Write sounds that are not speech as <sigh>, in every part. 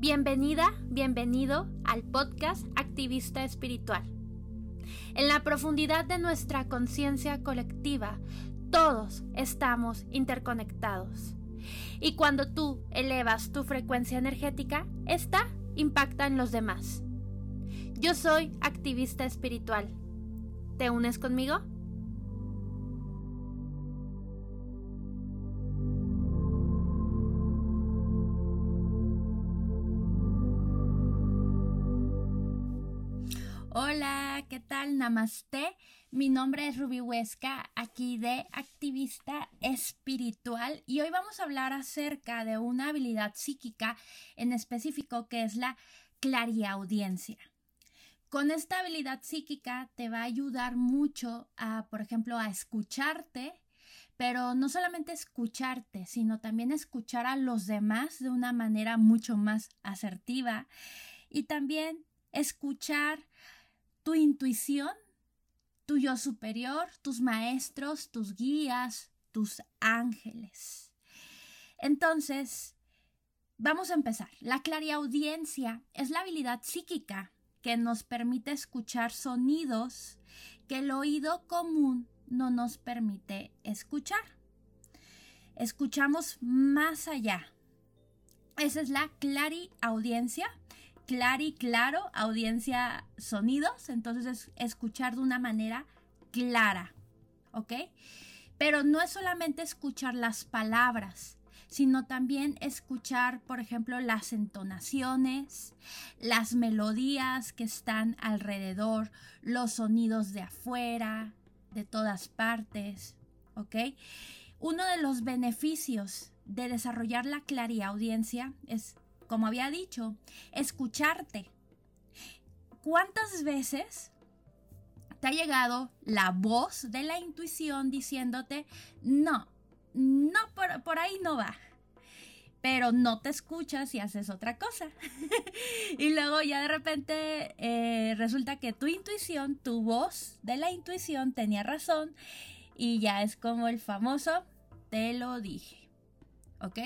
Bienvenida, bienvenido al podcast Activista Espiritual. En la profundidad de nuestra conciencia colectiva, todos estamos interconectados. Y cuando tú elevas tu frecuencia energética, esta impacta en los demás. Yo soy activista espiritual. ¿Te unes conmigo? Tal? Namaste. Mi nombre es Ruby Huesca, aquí de Activista Espiritual, y hoy vamos a hablar acerca de una habilidad psíquica en específico que es la clariaudiencia. Con esta habilidad psíquica te va a ayudar mucho a, por ejemplo, a escucharte, pero no solamente escucharte, sino también escuchar a los demás de una manera mucho más asertiva y también escuchar tu intuición, tu yo superior, tus maestros, tus guías, tus ángeles. Entonces, vamos a empezar. La clariaudiencia es la habilidad psíquica que nos permite escuchar sonidos que el oído común no nos permite escuchar. Escuchamos más allá. Esa es la clariaudiencia claro y claro, audiencia sonidos, entonces es escuchar de una manera clara, ¿ok? Pero no es solamente escuchar las palabras, sino también escuchar, por ejemplo, las entonaciones, las melodías que están alrededor, los sonidos de afuera, de todas partes, ¿ok? Uno de los beneficios de desarrollar la clariaudiencia es como había dicho, escucharte. ¿Cuántas veces te ha llegado la voz de la intuición diciéndote, no, no, por, ahí no va? pero no te escuchas y haces otra cosa. <laughs> y luego ya de repente eh, resulta que tu intuición, tu voz de la intuición tenía razón y ya es como el famoso, te lo dije. ¿Ok?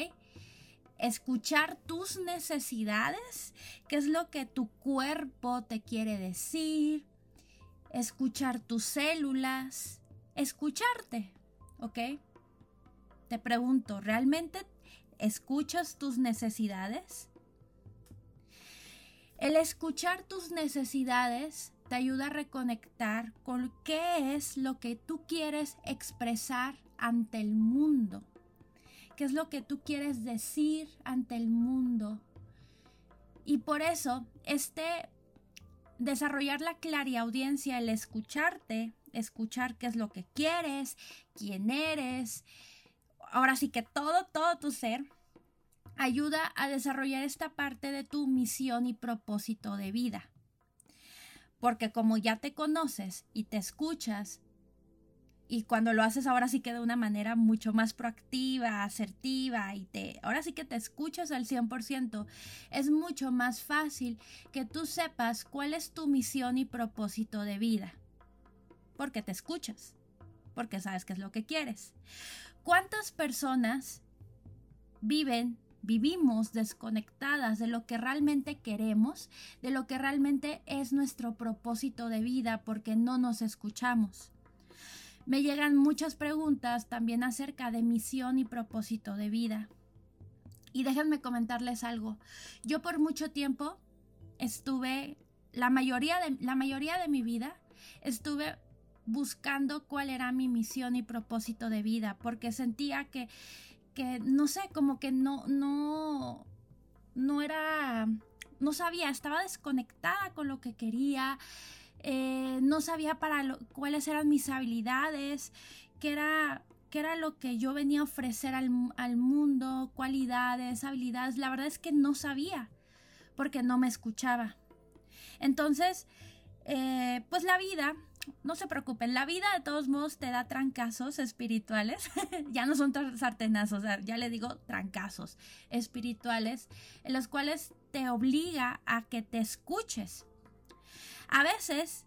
Escuchar tus necesidades, qué es lo que tu cuerpo te quiere decir, escuchar tus células, escucharte, ¿ok? Te pregunto, ¿realmente escuchas tus necesidades? El escuchar tus necesidades te ayuda a reconectar con qué es lo que tú quieres expresar ante el mundo qué es lo que tú quieres decir ante el mundo. Y por eso, este desarrollar la clariaudiencia, el escucharte, escuchar qué es lo que quieres, quién eres, ahora sí que todo, todo tu ser, ayuda a desarrollar esta parte de tu misión y propósito de vida. Porque como ya te conoces y te escuchas, y cuando lo haces ahora sí que de una manera mucho más proactiva, asertiva y te ahora sí que te escuchas al 100%, es mucho más fácil que tú sepas cuál es tu misión y propósito de vida. Porque te escuchas, porque sabes qué es lo que quieres. ¿Cuántas personas viven vivimos desconectadas de lo que realmente queremos, de lo que realmente es nuestro propósito de vida porque no nos escuchamos me llegan muchas preguntas también acerca de misión y propósito de vida. Y déjenme comentarles algo. Yo por mucho tiempo estuve, la mayoría de, la mayoría de mi vida, estuve buscando cuál era mi misión y propósito de vida, porque sentía que, que no sé, como que no, no, no era, no sabía, estaba desconectada con lo que quería, eh, no sabía para cuáles eran mis habilidades, qué era, qué era lo que yo venía a ofrecer al, mundo, cualidades, habilidades. La verdad es que no sabía porque no me escuchaba. Entonces, eh, pues la vida, no se preocupen, la vida de todos modos te da trancazos espirituales, <laughs> ya no son sartenazos, ya le digo trancazos espirituales, en los cuales te obliga a que te escuches. A veces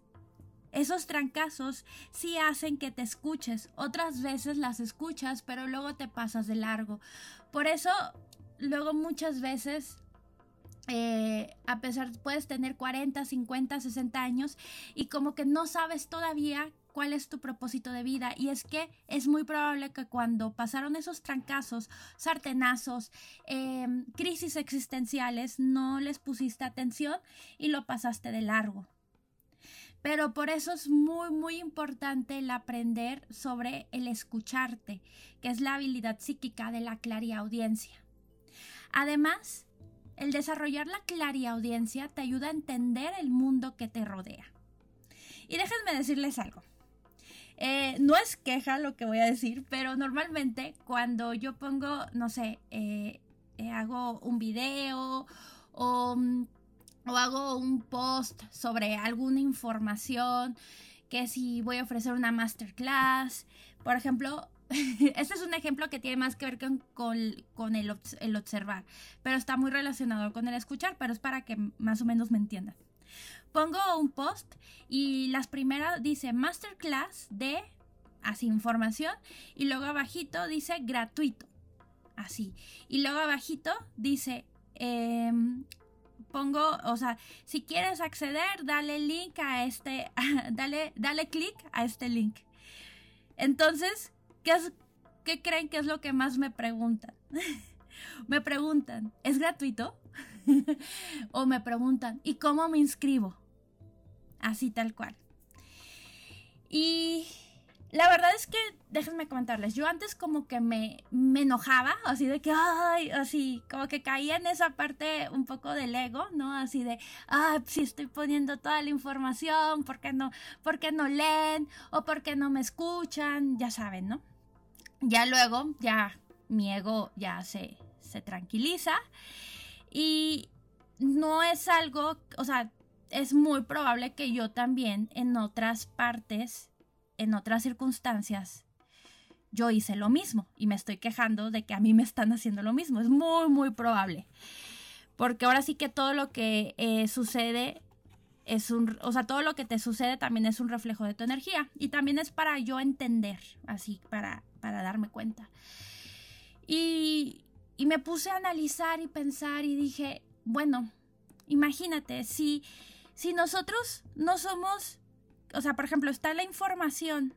esos trancazos sí hacen que te escuches, otras veces las escuchas, pero luego te pasas de largo. Por eso, luego muchas veces eh, a pesar, puedes tener 40, 50, 60 años y como que no sabes todavía cuál es tu propósito de vida. Y es que es muy probable que cuando pasaron esos trancazos, sartenazos, em, crisis existenciales, no les pusiste atención y lo pasaste de largo. Pero por eso es muy, muy importante el aprender sobre el escucharte, que es la habilidad psíquica de la clariaudiencia. Además, el desarrollar la clariaudiencia te ayuda a entender el mundo que te rodea. Y déjenme decirles algo. Eh, no es queja lo que voy a decir, pero normalmente cuando yo pongo, no sé, eh, eh, hago un video o, o hago un post sobre alguna información, que si voy a ofrecer una masterclass, por ejemplo, <laughs> este es un ejemplo que tiene más que ver con, el, observar, pero está muy relacionado con el escuchar, pero es para que más o menos me entiendan. Pongo un post y las primeras dice masterclass de así información y luego abajito dice gratuito, así. Y luego abajito dice em, pongo, o sea, si quieres acceder, dale link a este, <laughs> dale, dale clic a este link. Entonces, ¿Qué, creen que es lo que más me preguntan? <laughs> me preguntan, ¿es gratuito? <laughs> o me preguntan, ¿y cómo me inscribo? Así tal cual. Y la verdad es que, déjenme comentarles, yo antes como que me, me, enojaba, así de que, ay, así, como que caía en esa parte un poco del ego, ¿no? Así de, ay, si estoy poniendo toda la información, ¿por qué no, por qué no leen? O por qué no me escuchan? Ya saben, ¿no? Ya luego, ya mi ego ya se, se tranquiliza y no es algo, o sea, es muy probable que yo también en otras partes, en otras circunstancias, yo hice lo mismo y me estoy quejando de que a mí me están haciendo lo mismo. Es muy, muy probable. Porque ahora sí que todo lo que eh, sucede es un, o sea, todo lo que te sucede también es un reflejo de tu energía y también es para yo entender, así, para para darme cuenta. Y, y me puse a analizar y pensar y dije, bueno, imagínate, si, si nosotros no somos, o sea, por ejemplo, está la información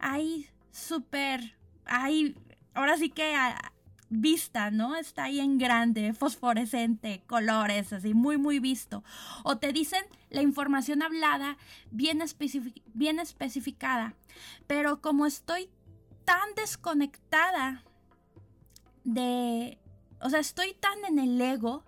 ahí súper, ahí, ahora sí que a, vista, ¿no? Está ahí en grande, fosforescente, colores, así, muy, muy visto. O te dicen la información hablada, bien, bien especificada. Pero como estoy tan desconectada de, o sea, estoy tan en el ego,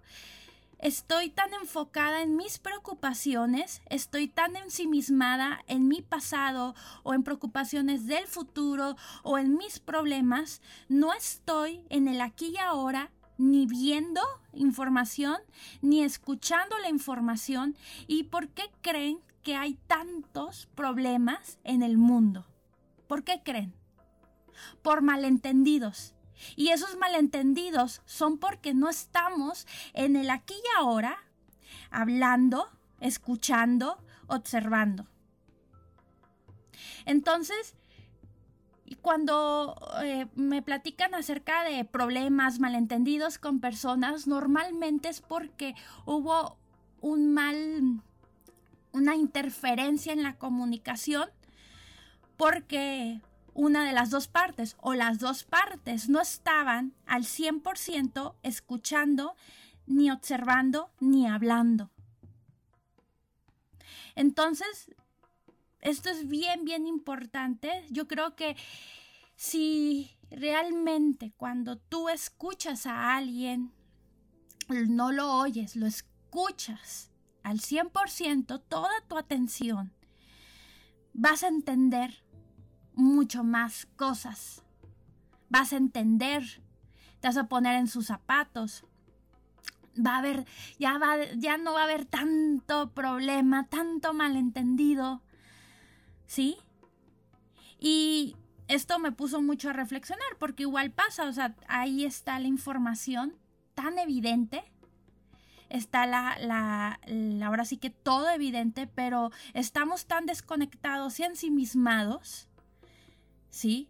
estoy tan enfocada en mis preocupaciones, estoy tan ensimismada en mi pasado o en preocupaciones del futuro o en mis problemas, no estoy en el aquí y ahora ni viendo información, ni escuchando la información. ¿Y por qué creen que hay tantos problemas en el mundo? ¿Por qué creen? por malentendidos. Y esos malentendidos son porque no estamos en el aquí y ahora hablando, escuchando, observando. Entonces, cuando eh, me platican acerca de problemas, malentendidos con personas, normalmente es porque hubo un mal, una interferencia en la comunicación, porque una de las dos partes o las dos partes no estaban al 100% escuchando, ni observando, ni hablando. Entonces, esto es bien, bien importante. Yo creo que si realmente cuando tú escuchas a alguien, no lo oyes, lo escuchas al 100%, toda tu atención, vas a entender mucho más cosas. Vas a entender, te vas a poner en sus zapatos. Va a haber, ya, va, ya no va a haber tanto problema, tanto malentendido. ¿Sí? Y esto me puso mucho a reflexionar, porque igual pasa, o sea, ahí está la información tan evidente está la, la, la, ahora sí que todo evidente, pero estamos tan desconectados y ensimismados ¿sí?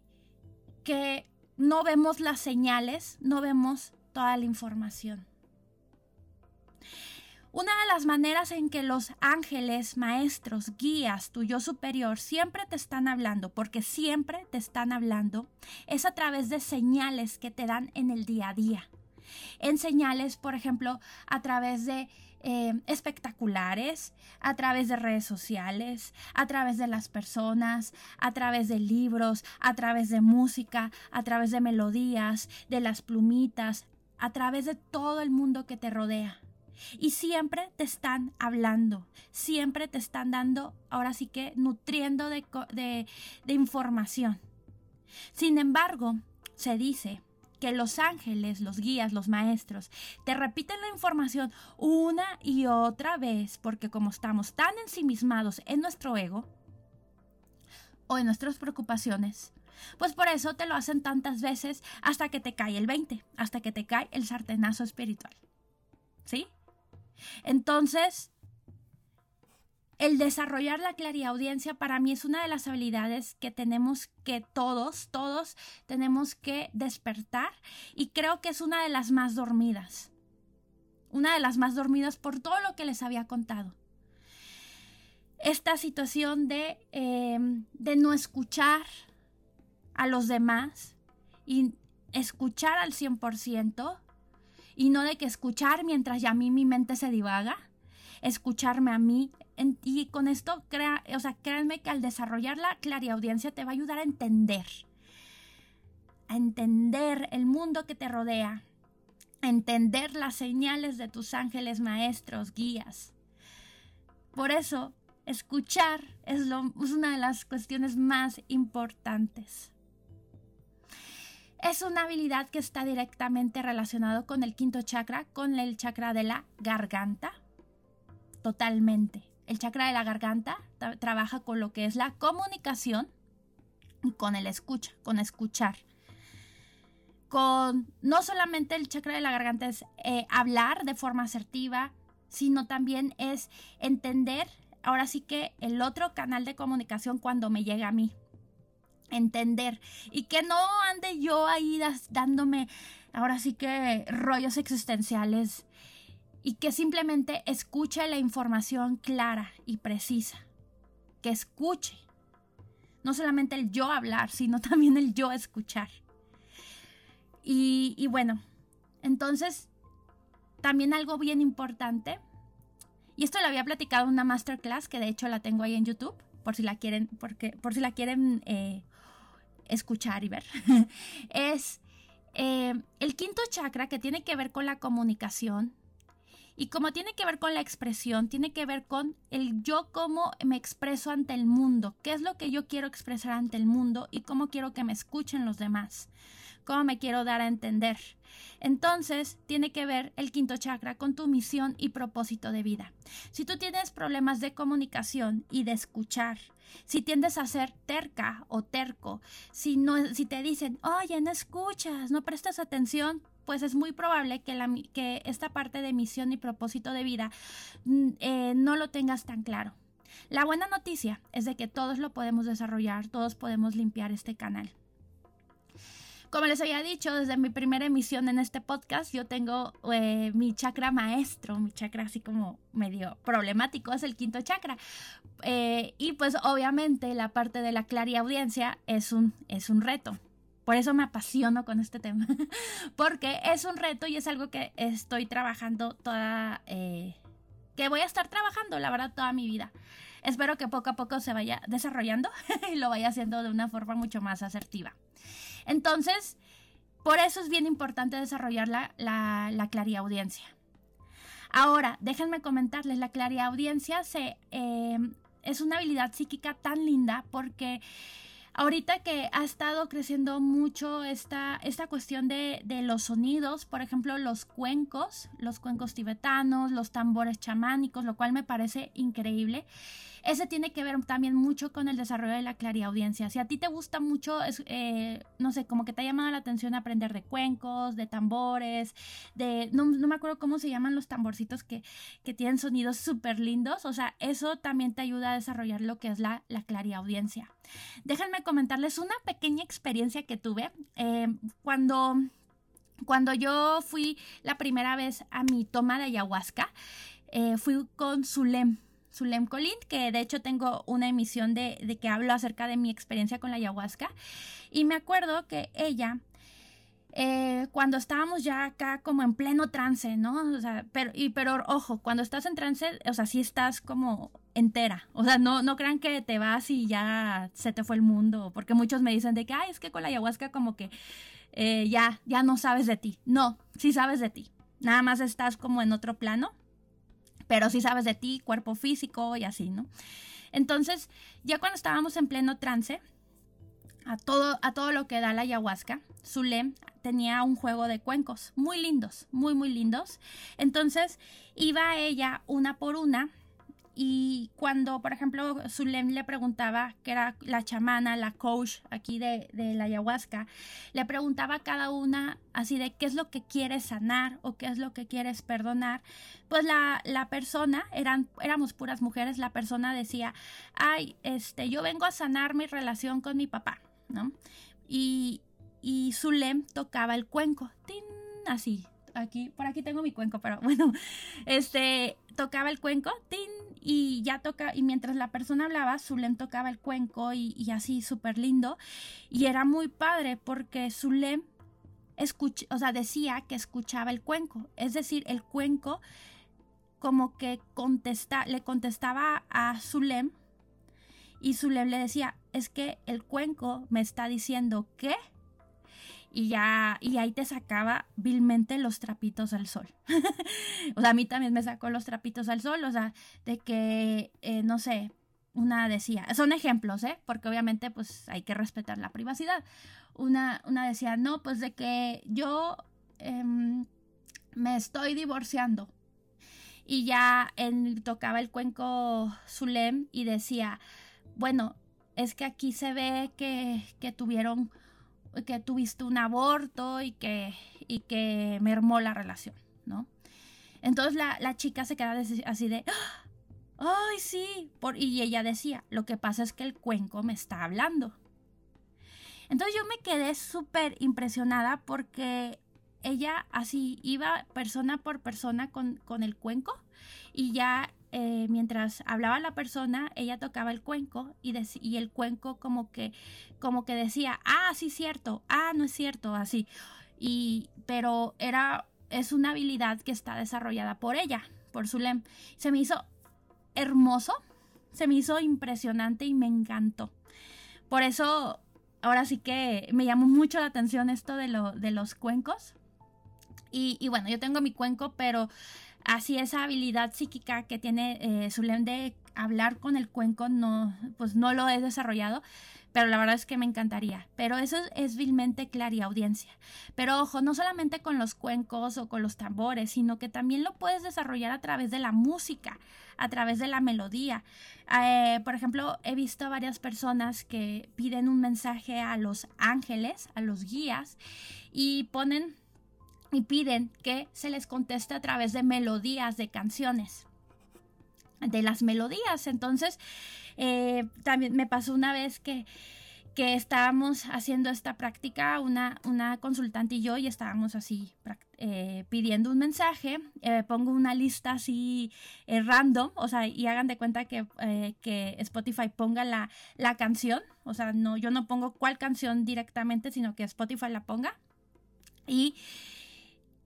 Que no vemos las señales, no vemos toda la información. Una de las maneras en que los ángeles, maestros, guías, tu yo superior, siempre te están hablando, porque siempre te están hablando, es a través de señales que te dan en el día a día. En señales, por ejemplo, a través de eh, espectaculares, a través de redes sociales, a través de las personas, a través de libros, a través de música, a través de melodías, de las plumitas, a través de todo el mundo que te rodea. Y siempre te están hablando, siempre te están dando, ahora sí que nutriendo de, de información. Sin embargo, se dice que los ángeles, los guías, los maestros, te repiten la información una y otra vez, porque como estamos tan ensimismados en nuestro ego o en nuestras preocupaciones, pues por eso te lo hacen tantas veces hasta que te cae el 20, hasta que te cae el sartenazo espiritual. ¿Sí? Entonces, el desarrollar la clariaudiencia para mí es una de las habilidades que tenemos que todos, todos tenemos que despertar y creo que es una de las más dormidas. Una de las más dormidas por todo lo que les había contado. Esta situación de, em, de no escuchar a los demás y escuchar al 100% y no de que escuchar mientras ya a mí mi mente se divaga, escucharme a mí. Y con esto, crea, o sea, créanme que al desarrollar la clariaudiencia te va a ayudar a entender, a entender el mundo que te rodea, a entender las señales de tus ángeles maestros, guías. Por eso, escuchar es, lo, es una de las cuestiones más importantes es una habilidad que está directamente relacionado con el quinto chakra, con el chakra de la garganta. Totalmente. El chakra de la garganta trabaja con lo que es la comunicación y con el escucha, con escuchar. Con no solamente el chakra de la garganta es eh, hablar de forma asertiva, sino también es entender, ahora sí que el otro canal de comunicación cuando me llega a mí entender y que no ande yo ahí dándome ahora sí que rollos existenciales y que simplemente escuche la información clara y precisa, que escuche, no solamente el yo hablar, sino <laughs> también el yo escuchar. Y, bueno, entonces, también algo bien importante, y esto lo había platicado en una masterclass, que de hecho la tengo ahí en YouTube, por si la quieren, porque, por si la quieren eh, escuchar y ver, <laughs> es eh, el quinto chakra que tiene que ver con la comunicación. Y como tiene que ver con la expresión, tiene que ver con el yo cómo me expreso ante el mundo, qué es lo que yo quiero expresar ante el mundo y cómo quiero que me escuchen los demás, cómo me quiero dar a entender. Entonces, tiene que ver el quinto chakra con tu misión y propósito de vida. Si tú tienes problemas de comunicación y de escuchar, si tiendes a ser terca o terco, si, no, si te dicen, oye, no escuchas, no prestas atención, pues es muy probable que, la, que esta parte de misión y propósito de vida mm, eh, no lo tengas tan claro. La buena noticia es de que todos lo podemos desarrollar, todos podemos limpiar este canal. Como les había dicho, desde mi primera emisión en este podcast, yo tengo eh, mi chakra maestro, mi chakra así como medio problemático, es el quinto chakra. Eh, y pues obviamente la parte de la clariaudiencia es un, es un reto. Por eso me apasiono con este tema, <laughs> porque es un reto y es algo que estoy trabajando toda, eh, que voy a estar trabajando, la verdad, toda mi vida. Espero que poco a poco se vaya desarrollando <laughs> y lo vaya haciendo de una forma mucho más asertiva. Entonces, por eso es bien importante desarrollar la, la, clariaudiencia. Ahora, déjenme comentarles, la clariaudiencia se, eh, es una habilidad psíquica tan linda porque ahorita que ha estado creciendo mucho esta, esta cuestión de, de, los sonidos, por ejemplo, los cuencos, los cuencos tibetanos, los tambores chamánicos, lo cual me parece increíble. Ese tiene que ver también mucho con el desarrollo de la clariaudiencia. Si a ti te gusta mucho, eh, no sé, como que te ha llamado la atención aprender de cuencos, de tambores, de, no, me acuerdo cómo se llaman los tamborcitos que, que tienen sonidos súper lindos, o sea, eso también te ayuda a desarrollar lo que es la, la clariaudiencia. Déjenme comentarles una pequeña experiencia que tuve eh, cuando Cuando yo fui la primera vez a mi toma de ayahuasca, eh, fui con Zulem, Zulem Colín, que de hecho tengo una emisión de, de, que hablo acerca de mi experiencia con la ayahuasca. Y me acuerdo que ella, eh, cuando estábamos ya acá como en pleno trance, ¿no? O sea, pero, pero ojo, cuando estás en trance, o sea, sí estás como entera. O sea, no, no crean que te vas y ya se te fue el mundo. Porque muchos me dicen de que, ay, es que con la ayahuasca como que eh, ya, ya no sabes de ti. No, sí sabes de ti. Nada más estás como en otro plano, pero sí sabes de ti, cuerpo físico y así, ¿no? Entonces, ya cuando estábamos en pleno trance, a todo, a todo lo que da la ayahuasca, Zulem tenía un juego de cuencos muy lindos, muy, muy lindos. Entonces, iba ella una por una y cuando, por ejemplo, Zulem le preguntaba, que era la chamana, la coach aquí de, la ayahuasca, le preguntaba a cada una así de qué es lo que quieres sanar o qué es lo que quieres perdonar, pues la, la persona, eran, éramos puras mujeres, la persona decía, ay, este, yo vengo a sanar mi relación con mi papá, Y, Zulem tocaba el cuenco, ¡tin! así, aquí, por aquí tengo mi cuenco, pero <laughs> bueno, este, tocaba el cuenco, ¡tin! y ya toca, y mientras la persona hablaba, Zulem tocaba el cuenco y, así súper lindo. Y era muy padre porque Zulem o sea, decía que escuchaba el cuenco. Es decir, el cuenco como que contesta, le contestaba a Zulem y Zulem le decía, es que el cuenco me está diciendo que y ya, y ahí te sacaba vilmente los trapitos al sol. <laughs> o sea, a mí también me sacó los trapitos al sol, o sea, de que, eh, no sé, una decía, son ejemplos, ¿eh? Porque obviamente pues hay que respetar la privacidad. Una, una decía, no, pues de que yo em, me estoy divorciando. Y ya él tocaba el cuenco Zulem y decía, bueno, es que aquí se ve que, que tuvieron que tuviste un aborto y que, y que mermó la relación, ¿no? Entonces la, chica se queda así de, ¡ay, sí! Por, y ella decía, lo que pasa es que el cuenco me está hablando. Entonces yo me quedé súper impresionada porque ella así iba persona por persona con, con el cuenco y ya eh, mientras hablaba la persona, ella tocaba el cuenco y, el cuenco como que, como que decía, ah, sí, cierto, ah, no es cierto, así. Y, pero era, es una habilidad que está desarrollada por ella, por Zulem. Se me hizo hermoso, se me hizo impresionante y me encantó. Por eso, ahora sí que me llamó mucho la atención esto de, lo, de los cuencos. Y bueno, yo tengo mi cuenco, pero Así esa habilidad psíquica que tiene eh, Zulem de hablar con el cuenco no, pues no lo he desarrollado, pero la verdad es que me encantaría. Pero eso es, vilmente audiencia. Pero ojo, no solamente con los cuencos o con los tambores, sino que también lo puedes desarrollar a través de la música, a través de la melodía. Eh, por ejemplo, he visto a varias personas que piden un mensaje a los ángeles, a los guías, y ponen y piden que se les conteste a través de melodías de canciones de las melodías. Entonces eh, también me pasó una vez que que estábamos haciendo esta práctica, una, una consultante y yo, y estábamos así eh, pidiendo un mensaje, eh, pongo una lista así random, o sea, y hagan de cuenta que, que Spotify ponga la, la, canción, o sea, no, yo no pongo cuál canción directamente, sino que Spotify la ponga. Y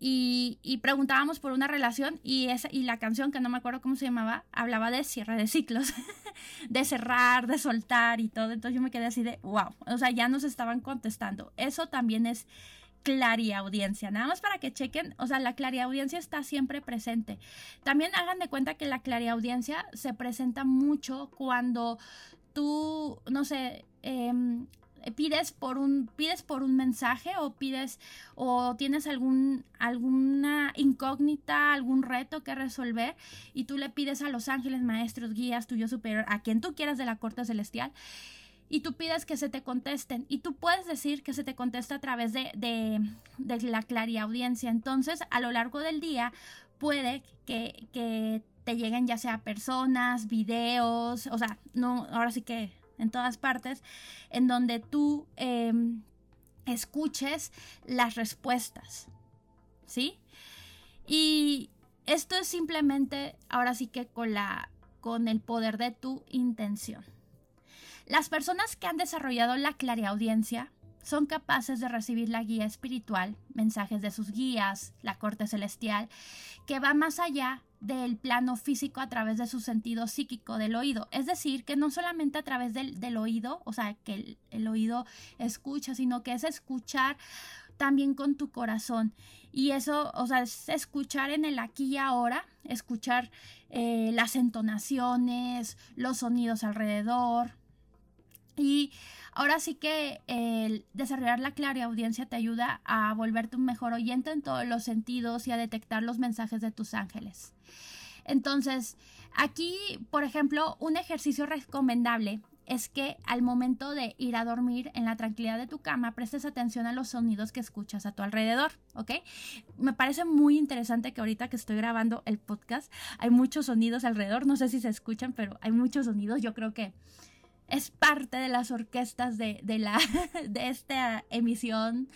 y, preguntábamos por una relación y, esa, y la canción, que no me acuerdo cómo se llamaba, hablaba de cierre de ciclos, <laughs> de cerrar, de soltar y todo. Entonces yo me quedé así de, wow, o sea, ya nos estaban contestando. Eso también es audiencia Nada más para que chequen, o sea, la audiencia está siempre presente. También hagan de cuenta que la audiencia se presenta mucho cuando tú, no sé, eh, pides por un pides por un mensaje o pides o tienes algún alguna incógnita, algún reto que resolver y tú le pides a los ángeles, maestros, guías, tuyo superior, a quien tú quieras de la corte celestial y tú pides que se te contesten y tú puedes decir que se te contesta a través de, de, de la clariaudiencia. Entonces, a lo largo del día puede que, que te lleguen ya sea personas, videos, o sea, no, ahora sí que en todas partes, en donde tú em, escuches las respuestas. ¿sí? Y esto es simplemente, ahora sí que con la con el poder de tu intención. Las personas que han desarrollado la clariaudiencia son capaces de recibir la guía espiritual, mensajes de sus guías, la corte celestial, que va más allá del plano físico a través de su sentido psíquico del oído. Es decir, que no solamente a través del, oído, o sea, que el, el, oído escucha, sino que es escuchar también con tu corazón. Y eso, o sea, es escuchar en el aquí y ahora, escuchar eh, las entonaciones, los sonidos alrededor. Y ahora sí que el desarrollar la clara audiencia te ayuda a volverte un mejor oyente en todos los sentidos y a detectar los mensajes de tus ángeles. Entonces, aquí, por ejemplo, un ejercicio recomendable es que al momento de ir a dormir en la tranquilidad de tu cama prestes atención a los sonidos que escuchas a tu alrededor, ¿ok? Me parece muy interesante que ahorita que estoy grabando el podcast hay muchos sonidos alrededor, no sé si se escuchan, pero hay muchos sonidos, yo creo que es parte de las orquestas de, la, <laughs> de esta emisión.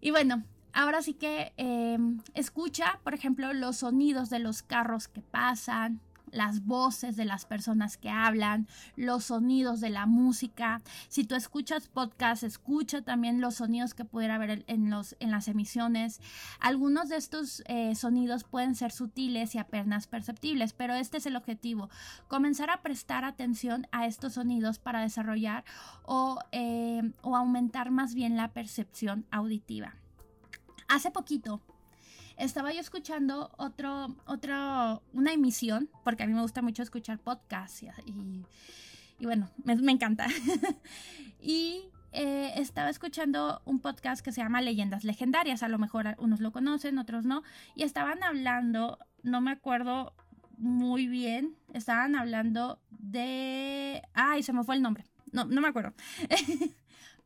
Y bueno, ahora sí que em, escucha, por ejemplo, los sonidos de los carros que pasan, las voces de las personas que hablan, los sonidos de la música. Si tú escuchas podcast, escucha también los sonidos que pudiera haber en, los, en las emisiones. Algunos de estos eh, sonidos pueden ser sutiles y apenas perceptibles, pero este es el objetivo, comenzar a prestar atención a estos sonidos para desarrollar o, eh, o aumentar más bien la percepción auditiva. Hace poquito estaba yo escuchando otro, otro, una emisión, porque a mí me gusta mucho escuchar podcasts y, bueno, me, encanta. <laughs> y eh, estaba escuchando un podcast que se llama Leyendas Legendarias, a lo mejor unos lo conocen, otros no, y estaban hablando, no me acuerdo muy bien, estaban hablando de... Ay, se me fue el nombre, no, no me acuerdo. <laughs>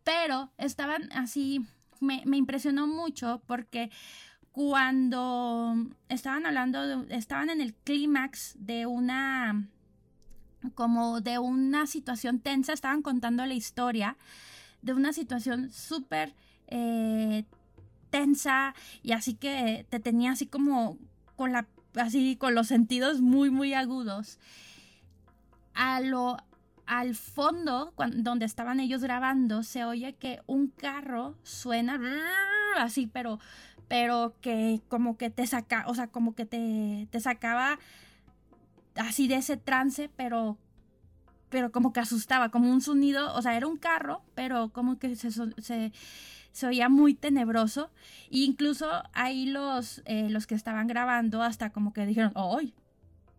Pero estaban así, me, me impresionó mucho porque cuando estaban hablando, estaban en el clímax de una, como de una situación tensa, estaban contando la historia de una situación súper eh, tensa y así que te tenía así como con la, así con los sentidos muy, muy agudos. A lo, al fondo, donde estaban ellos grabando, se oye que un carro suena así, pero pero que como que te saca, o sea, como que te, te sacaba así de ese trance, pero pero como que asustaba, como un sonido, o sea, era un carro, pero como que se, se, se oía muy tenebroso. E incluso ahí los, eh, los que estaban grabando hasta como que dijeron, ¡ay!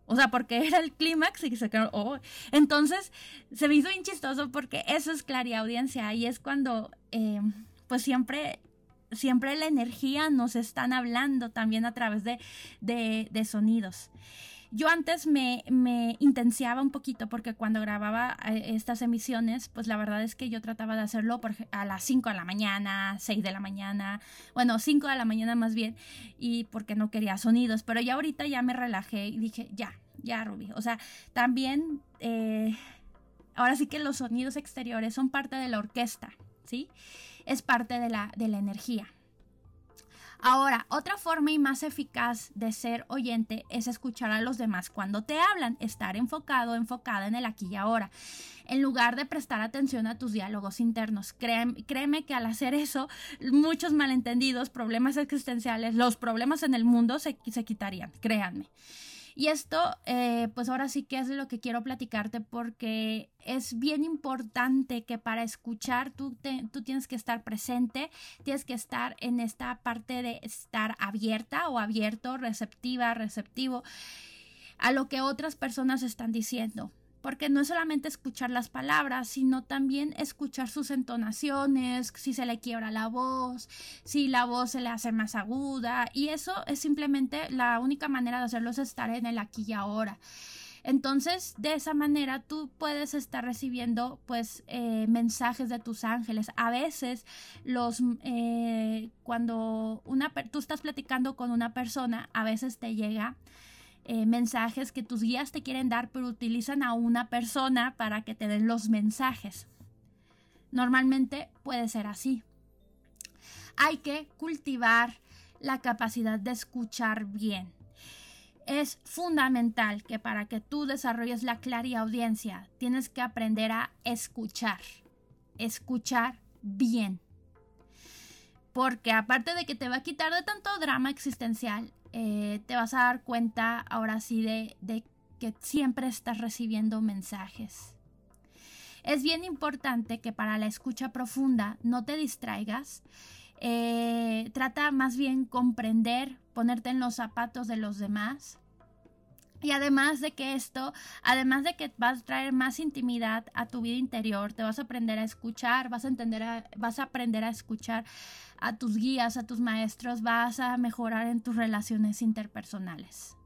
O sea, porque <laughs> era el clímax y se quedaron, ¡oh! Entonces, se me hizo bien chistoso porque eso es audiencia y es cuando, eh, pues siempre siempre la energía nos están hablando también a través de, de, sonidos. Yo antes me, me intensiaba un poquito porque cuando grababa eh, estas emisiones, pues la verdad es que yo trataba de hacerlo a las 5 de la mañana, 6 de la mañana, bueno, 5 de la mañana más bien, y porque no quería sonidos, pero ya ahorita ya me relajé y dije, ya, ya, Ruby. O sea, también, eh, ahora sí que los sonidos exteriores son parte de la orquesta, ¿sí? Es parte de la, de la energía. Ahora, otra forma y más eficaz de ser oyente es escuchar a los demás cuando te hablan, estar enfocado, enfocada en el aquí y ahora, en lugar de prestar atención a tus diálogos internos. Créeme, créeme que al hacer eso, muchos malentendidos, problemas existenciales, los problemas en el mundo se, se quitarían, créanme. Y esto, eh, pues ahora sí que es lo que quiero platicarte porque es bien importante que para escuchar tú, tú tienes que estar presente, tienes que estar en esta parte de estar abierta o abierto, receptiva, receptivo a lo que otras personas están diciendo porque no es solamente escuchar las palabras, sino también escuchar sus entonaciones, si se le quiebra la voz, si la voz se le hace más aguda, y eso es simplemente la única manera de hacerlo es estar en el aquí y ahora. Entonces, de esa manera tú puedes estar recibiendo pues eh, mensajes de tus ángeles. A veces los eh, cuando una tú estás platicando con una persona, a veces te llega eh, mensajes que tus guías te quieren dar, pero utilizan a una persona para que te den los mensajes. Normalmente puede ser así. Hay que cultivar la capacidad de escuchar bien. Es fundamental que para que tú desarrolles la audiencia tienes que aprender a escuchar, escuchar bien. Porque aparte de que te va a quitar de tanto drama existencial, eh, te vas a dar cuenta ahora sí de, que siempre estás recibiendo mensajes. Es bien importante que para la escucha profunda no te distraigas. Eh, trata más bien comprender, ponerte en los zapatos de los demás. Y además de que esto, además de que vas a traer más intimidad a tu vida interior, te vas a aprender a escuchar, vas a, entender vas a aprender a escuchar a tus guías, a tus maestros, vas a mejorar en tus relaciones interpersonales.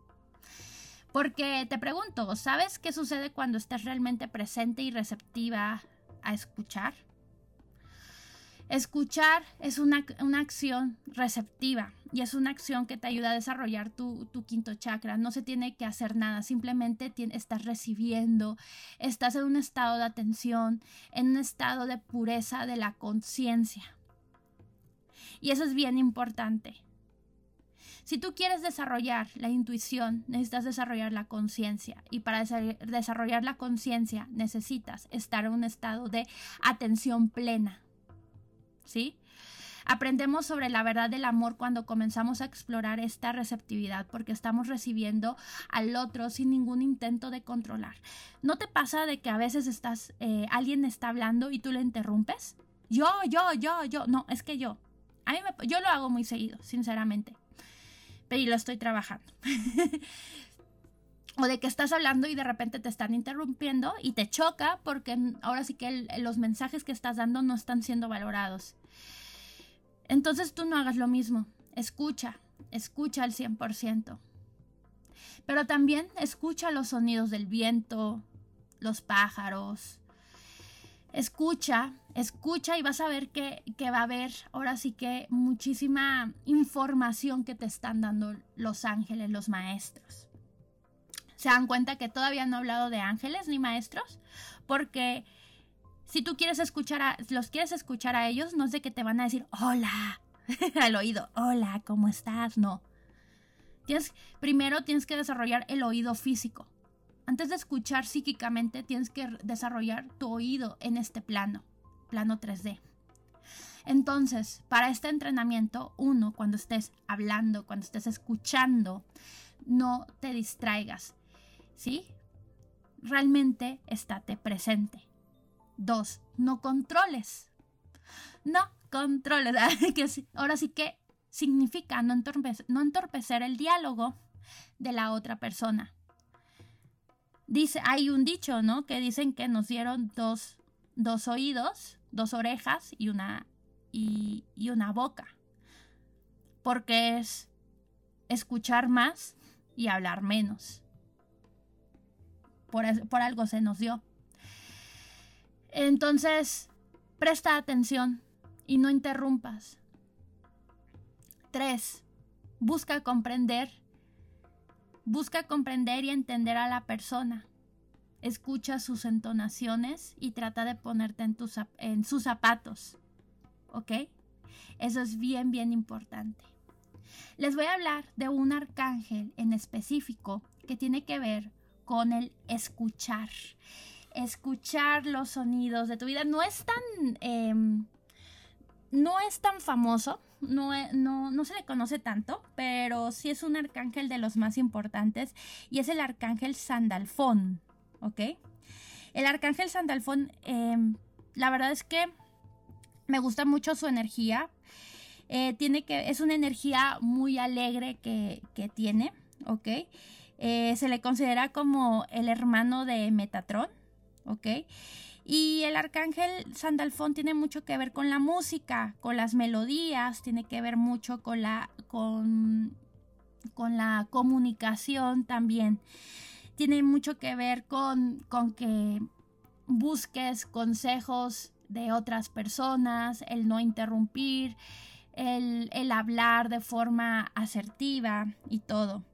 Porque te pregunto, ¿sabes qué sucede cuando estás realmente presente y receptiva a escuchar? Escuchar es una, acción receptiva y es una acción que te ayuda a desarrollar tu, quinto chakra. No se tiene que hacer nada, simplemente estás recibiendo, estás en un estado de atención, en un estado de pureza de la conciencia. Y eso es bien importante. Si tú quieres desarrollar la intuición, necesitas desarrollar la conciencia. Y para desarrollar la conciencia necesitas estar en un estado de atención plena. ¿Sí? Aprendemos sobre la verdad del amor cuando comenzamos a explorar esta receptividad porque estamos recibiendo al otro sin ningún intento de controlar. ¿No te pasa de que a veces estás, eh, alguien está hablando y tú le interrumpes? Yo, yo, yo, yo. No, es que yo. A mí me, yo lo hago muy seguido, sinceramente y lo estoy trabajando. <laughs> o de que estás hablando y de repente te están interrumpiendo y te choca porque ahora sí que los mensajes que estás dando no están siendo valorados. Entonces tú no hagas lo mismo. Escucha, escucha al 100%. Pero también escucha los sonidos del viento, los pájaros, escucha, escucha y vas a ver que, va a haber ahora sí que muchísima información que te están dando los ángeles, los maestros. Se dan cuenta que todavía no he hablado de ángeles ni maestros, porque si tú quieres escuchar a, los quieres escuchar a ellos, no es de que te van a decir hola <laughs> al oído, hola, ¿cómo estás? No. Tienes, primero tienes que desarrollar el oído físico. Antes de escuchar psíquicamente, tienes que desarrollar tu oído en este plano, plano 3D. Entonces, para este entrenamiento, uno, cuando estés hablando, cuando estés escuchando, no te distraigas, ¿sí? Realmente estate presente. Dos, no controles. No controles. <laughs> Ahora sí que significa no entorpecer el diálogo de la otra persona dice, hay un dicho, ¿no? Que dicen que nos dieron dos, dos oídos, dos orejas y una, y, una boca. Porque es escuchar más y hablar menos. Por, por algo se nos dio. Entonces, presta atención y no interrumpas. Tres, Busca comprender Busca comprender y entender a la persona. Escucha sus entonaciones y trata de ponerte en, tus, sus zapatos. ¿Ok? Eso es bien, bien importante. Les voy a hablar de un arcángel en específico que tiene que ver con el escuchar. Escuchar los sonidos de tu vida. No es tan... Em, no es tan famoso, no, no, se le conoce tanto, pero sí es un arcángel de los más importantes y es el arcángel Sandalfón, ¿ok? El arcángel Sandalfón, em, la verdad es que me gusta mucho su energía. Eh, tiene que, es una energía muy alegre que, tiene, ¿ok? Eh, se le considera como el hermano de Metatron, Y el arcángel Sandalfón tiene mucho que ver con la música, con las melodías, tiene que ver mucho con la, con, con la comunicación también. Tiene mucho que ver con, con que busques consejos de otras personas, el no interrumpir, el, el hablar de forma asertiva y todo.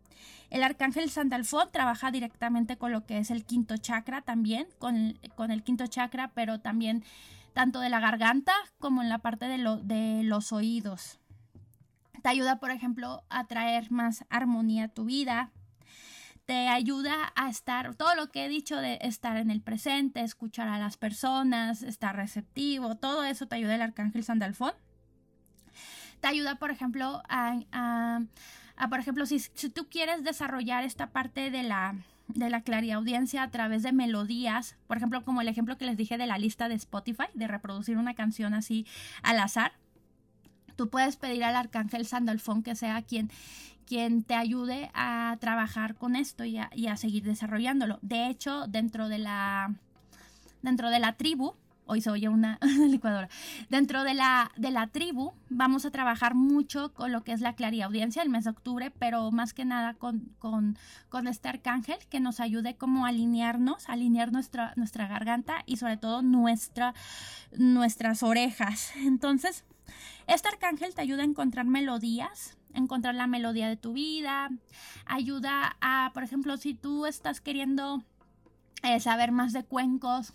El arcángel Sandalfón trabaja directamente con lo que es el quinto chakra también, con, el quinto chakra, pero también tanto de la garganta como en la parte de, los oídos. Te ayuda, por ejemplo, a traer más armonía a tu vida. Te ayuda a estar, todo lo que he dicho de estar en el presente, escuchar a las personas, estar receptivo, todo eso te ayuda el arcángel Sandalfón. Te ayuda, por ejemplo, a, por ejemplo, si, tú quieres desarrollar esta parte de la, de la a través de melodías, por ejemplo, como el ejemplo que les dije de la lista de Spotify, de reproducir una canción así al azar. Tú puedes pedir al arcángel Sandalfón que sea quien, quien te ayude a trabajar con esto y a, y a seguir desarrollándolo. De hecho, dentro de la, dentro de la tribu, hoy se oye <laughs> una licuadora. Dentro de la, de la tribu vamos a trabajar mucho con lo que es la clariaudiencia el mes de octubre, pero más que nada con, con, con este arcángel que nos ayude como a alinearnos, alinear nuestra, nuestra garganta y sobre todo nuestra, nuestras orejas. Entonces, este arcángel te ayuda a encontrar melodías, encontrar la melodía de tu vida, ayuda a, por ejemplo, si tú estás queriendo eh, saber más de cuencos,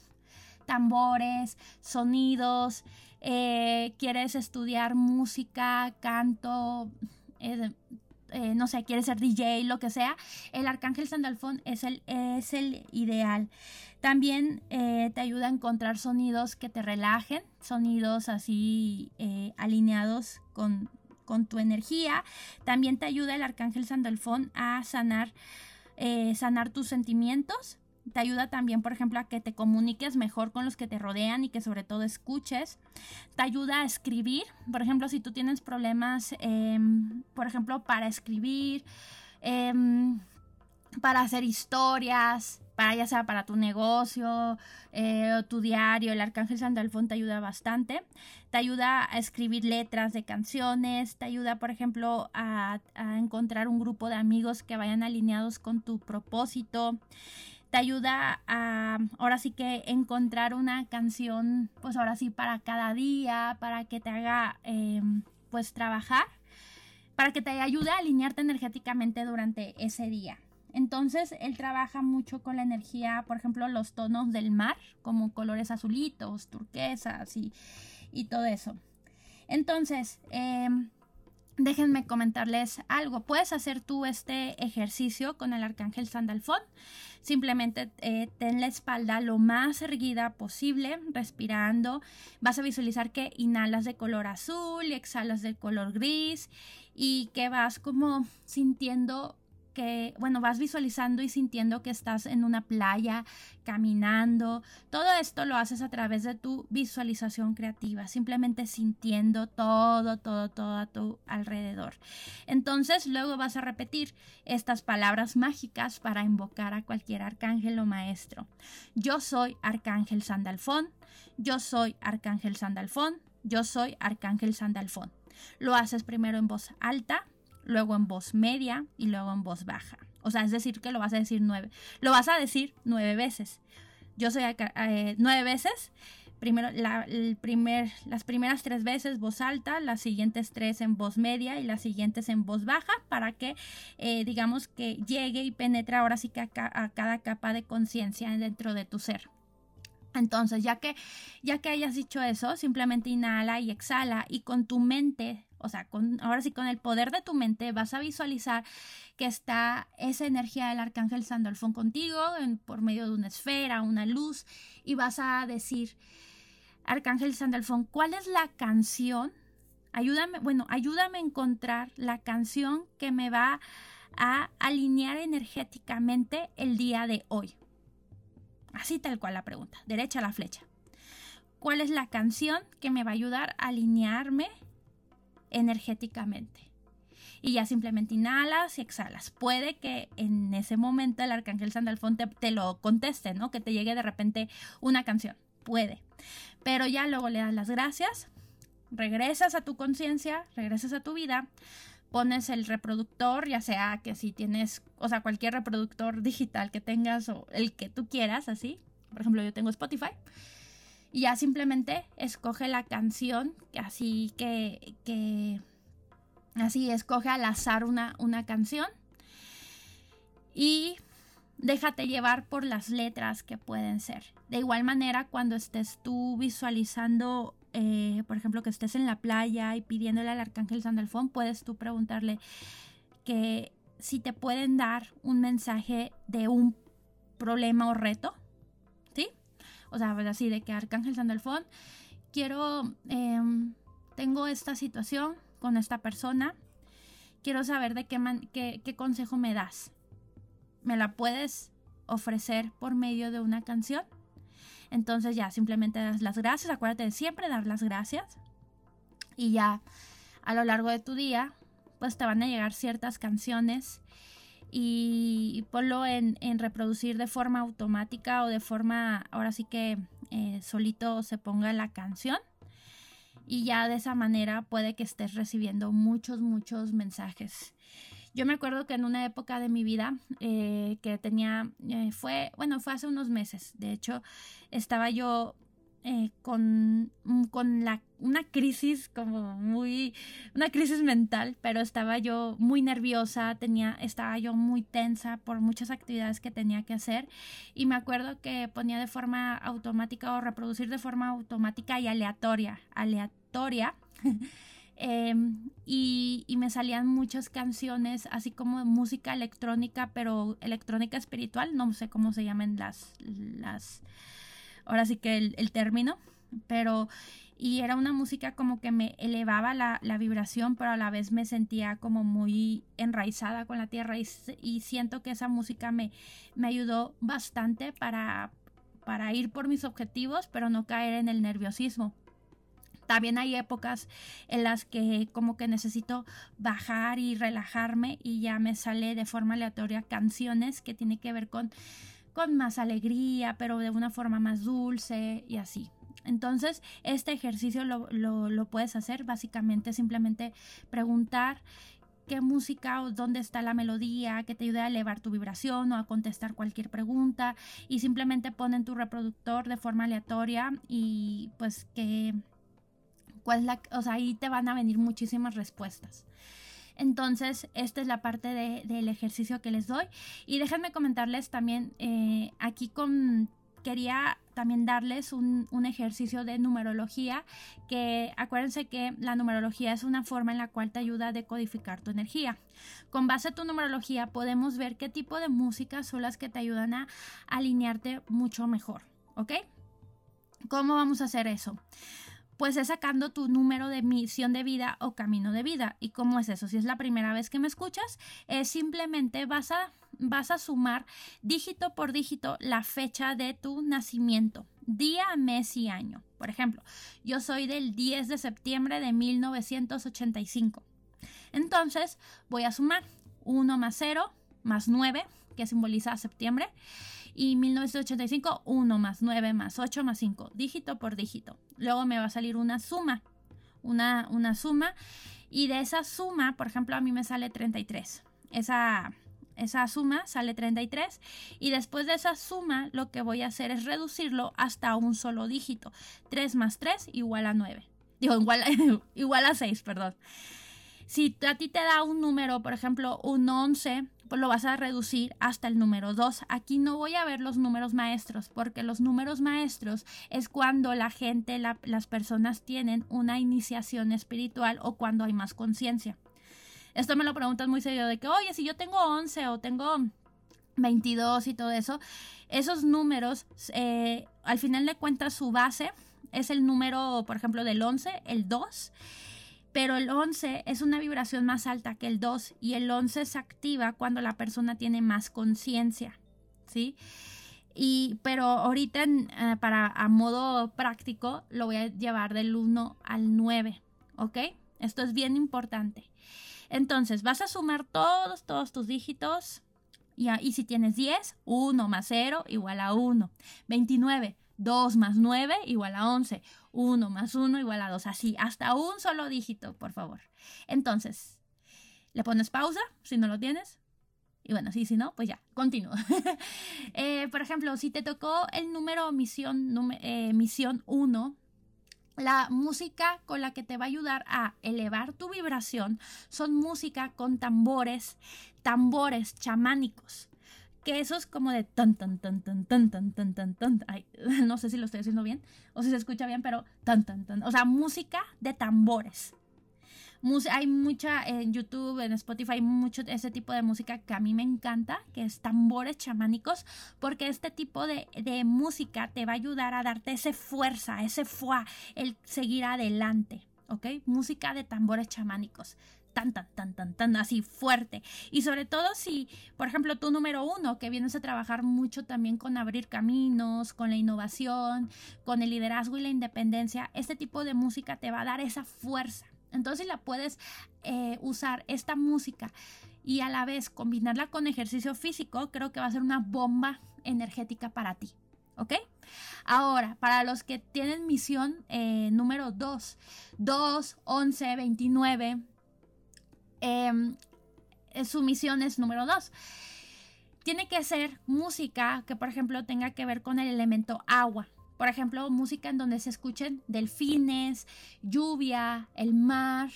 tambores, sonidos, eh, quieres estudiar música, canto, eh, eh, no sé, quieres ser DJ, lo que sea, el Arcángel Sandalfón es el, es el ideal. También te ayuda a encontrar sonidos que te relajen, sonidos así alineados con, con, tu energía. También te ayuda el Arcángel Sandalfón a sanar, sanar tus sentimientos, te ayuda también, por ejemplo, a que te comuniques mejor con los que te rodean y que sobre todo escuches. Te ayuda a escribir. Por ejemplo, si tú tienes problemas, em, por ejemplo, para escribir, em, para hacer historias, para ya sea para tu negocio eh, o tu diario, el Arcángel Sandalfón te ayuda bastante. Te ayuda a escribir letras de canciones, te ayuda, por ejemplo, a encontrar un grupo de amigos que vayan alineados con tu propósito te ayuda a ahora sí que encontrar una canción, pues ahora sí para cada día, para que te haga em, pues trabajar, para que te ayude a alinearte energéticamente durante ese día. Entonces él trabaja mucho con la energía, por ejemplo, los tonos del mar, como colores azulitos, turquesas y, y todo eso. Entonces, eh, déjenme comentarles algo. Puedes hacer tú este ejercicio con el arcángel Sandalfón. Simplemente eh, ten la espalda lo más erguida posible, respirando. Vas a visualizar que inhalas de color azul y exhalas de color gris y que vas como sintiendo que, bueno, vas visualizando y sintiendo que estás en una playa, caminando. Todo esto lo haces a través de tu visualización creativa, simplemente sintiendo todo, todo, todo a tu alrededor. Entonces, luego vas a repetir estas palabras mágicas para invocar a cualquier arcángel o maestro. Yo soy Arcángel Sandalfón, yo soy Arcángel Sandalfón, yo soy Arcángel Sandalfón. Lo haces primero en voz alta, luego en voz media y luego en voz baja. O sea, es decir, que lo vas a decir nueve. Lo vas a decir nueve veces. Yo soy eh, nueve veces. Primero, la, primer, las primeras tres veces voz alta, las siguientes tres en voz media y las siguientes en voz baja para que, eh, digamos, que llegue y penetre ahora sí que a, a cada capa de conciencia dentro de tu ser. Entonces, ya que, ya que hayas dicho eso, simplemente inhala y exhala y con tu mente o sea, con, ahora sí con el poder de tu mente vas a visualizar que está esa energía del arcángel Sandalfón contigo por medio de una esfera, una luz, y vas a decir, arcángel Sandalfón, ¿cuál es la canción? Ayúdame, bueno, ayúdame a encontrar la canción que me va a alinear energéticamente el día de hoy. Así tal cual la pregunta, derecha a la flecha. ¿Cuál es la canción que me va a ayudar a alinearme energéticamente. Y ya simplemente inhalas y exhalas. Puede que en ese momento el arcángel Sandalfón te, te lo conteste, ¿no? Que te llegue de repente una canción. Puede. Pero ya luego le das las gracias, regresas a tu conciencia, regresas a tu vida, pones el reproductor, ya sea que si tienes, o sea, cualquier reproductor digital que tengas o el que tú quieras, así. Por ejemplo, yo tengo Spotify y ya simplemente escoge la canción, así que, que así escoge al azar una, una canción y déjate llevar por las letras que pueden ser. De igual manera, cuando estés tú visualizando eh, por ejemplo, que estés en la playa y pidiéndole al arcángel Sandalfón, puedes tú preguntarle que si te pueden dar un mensaje de un problema o reto, ¿sí? O sea, pues así de que Arcángel Sandalfón, quiero, em, tengo esta situación con esta persona, quiero saber de qué, qué, qué consejo me das. ¿Me la puedes ofrecer por medio de una canción? Entonces ya simplemente das las gracias, acuérdate de siempre dar las gracias. Y ya a lo largo de tu día pues te van a llegar ciertas canciones. Y ponlo en, reproducir de forma automática o de forma, ahora sí que eh, solito se ponga la canción. Y ya de esa manera puede que estés recibiendo muchos, muchos mensajes. Yo me acuerdo que en una época de mi vida eh, que tenía, eh, fue, bueno, fue hace unos meses, de hecho, estaba yo eh, con, mm, con la, una crisis como muy, una crisis mental, pero estaba yo muy nerviosa, tenía, estaba yo muy tensa por muchas actividades que tenía que hacer y me acuerdo que ponía de forma automática o reproducir de forma automática y aleatoria, aleatoria. <laughs> Em, y, y, me salían muchas canciones, así como música electrónica, pero electrónica espiritual, no sé cómo se llaman las, las, ahora sí que el, término, pero y era una música como que me elevaba la, vibración, pero a la vez me sentía como muy enraizada con la tierra y, siento que esa música me, me ayudó bastante para, para ir por mis objetivos, pero no caer en el nerviosismo. También hay épocas en las que como que necesito bajar y relajarme y ya me sale de forma aleatoria canciones que tienen que ver con con más alegría, pero de una forma más dulce y así. Entonces, este ejercicio lo, puedes hacer básicamente simplemente preguntar qué música o dónde está la melodía que te ayude a elevar tu vibración o a contestar cualquier pregunta y simplemente pon en tu reproductor de forma aleatoria y pues que cuál la, o sea, ahí te van a venir muchísimas respuestas. Entonces, esta es la parte del ejercicio que les doy. Y déjenme comentarles también eh, aquí con quería también darles un, un, ejercicio de numerología que acuérdense que la numerología es una forma en la cual te ayuda a decodificar tu energía. Con base a tu numerología podemos ver qué tipo de música son las que te ayudan a alinearte mucho mejor, ¿ok? ¿Cómo vamos a hacer eso? Pues es sacando tu número de misión de vida o camino de vida. ¿Y cómo es eso? Si es la primera vez que me escuchas, es simplemente vas a, vas a sumar dígito por dígito la fecha de tu nacimiento, día, mes y año. Por ejemplo, yo soy del 10 de septiembre de 1985. Entonces voy a sumar 1 más 0 más 9, que simboliza septiembre, y 1985, 1 más 9 más 8 más 5, dígito por dígito. Luego me va a salir una suma, una, una suma, y de esa suma, por ejemplo, a mí me sale 33. Esa, esa suma sale 33 y después de esa suma lo que voy a hacer es reducirlo hasta un solo dígito. 3 más 3 igual a 9. Digo, igual, <laughs> igual a 6, perdón. Si a ti te da un número, por ejemplo, un 11, pues lo vas a reducir hasta el número 2. Aquí no voy a ver los números maestros, porque los números maestros es cuando la gente, las personas tienen una iniciación espiritual o cuando hay más conciencia. Esto me lo preguntan muy serio de que, oye, si yo tengo 11 o tengo 22 y todo eso, esos números, eh, al final de cuentas, su base es el número, por ejemplo, del 11, el 2 pero el 11 es una vibración más alta que el 2 y el 11 se activa cuando la persona tiene más conciencia, ¿sí? Y, pero ahorita eh, para a modo práctico lo voy a llevar del 1 al 9, ¿ok? Esto es bien importante. Entonces vas a sumar todos, todos tus dígitos. Y, y si tienes 10, 1 más 0 igual a 1. 29, 2 más 9 igual a 11. 1 más 1 igual a 2. Así, hasta un solo dígito, por favor. Entonces, le pones pausa si no lo tienes. Y bueno, sí, si no, pues ya, continúo. <laughs> Eh, por ejemplo, si te tocó el número misión, eh, misión 1, la música con la que te va a ayudar a elevar tu vibración son música con tambores, tambores chamánicos que eso es como de tan, tan, tan, tan, tan, tan, tan, tan, tan. Ay, <laughs> no sé si lo estoy haciendo bien o si se escucha bien, pero tan, tan, tan. O sea, música de tambores. hay mucha en YouTube, en Spotify, hay mucho ese tipo de música que a mí me encanta, que es tambores chamánicos, porque este tipo de, de música te va a ayudar a darte esa fuerza, ese fuá, el seguir adelante. ¿Ok? Música de tambores chamánicos tan, tan, tan, tan, tan así fuerte. Y sobre todo si, por ejemplo, tú número uno, que vienes a trabajar mucho también con abrir caminos, con la innovación, con el liderazgo y la independencia, este tipo de música te va a dar esa fuerza. Entonces la puedes eh, usar esta música y a la vez combinarla con ejercicio físico, creo que va a ser una bomba energética para ti. ¿Ok? Ahora, para los que tienen misión eh, número 2, 2, 11, 29, Em, su misión es número dos. Tiene que ser música que, por ejemplo, tenga que ver con el elemento agua. Por ejemplo, música en donde se escuchen delfines, lluvia, el mar,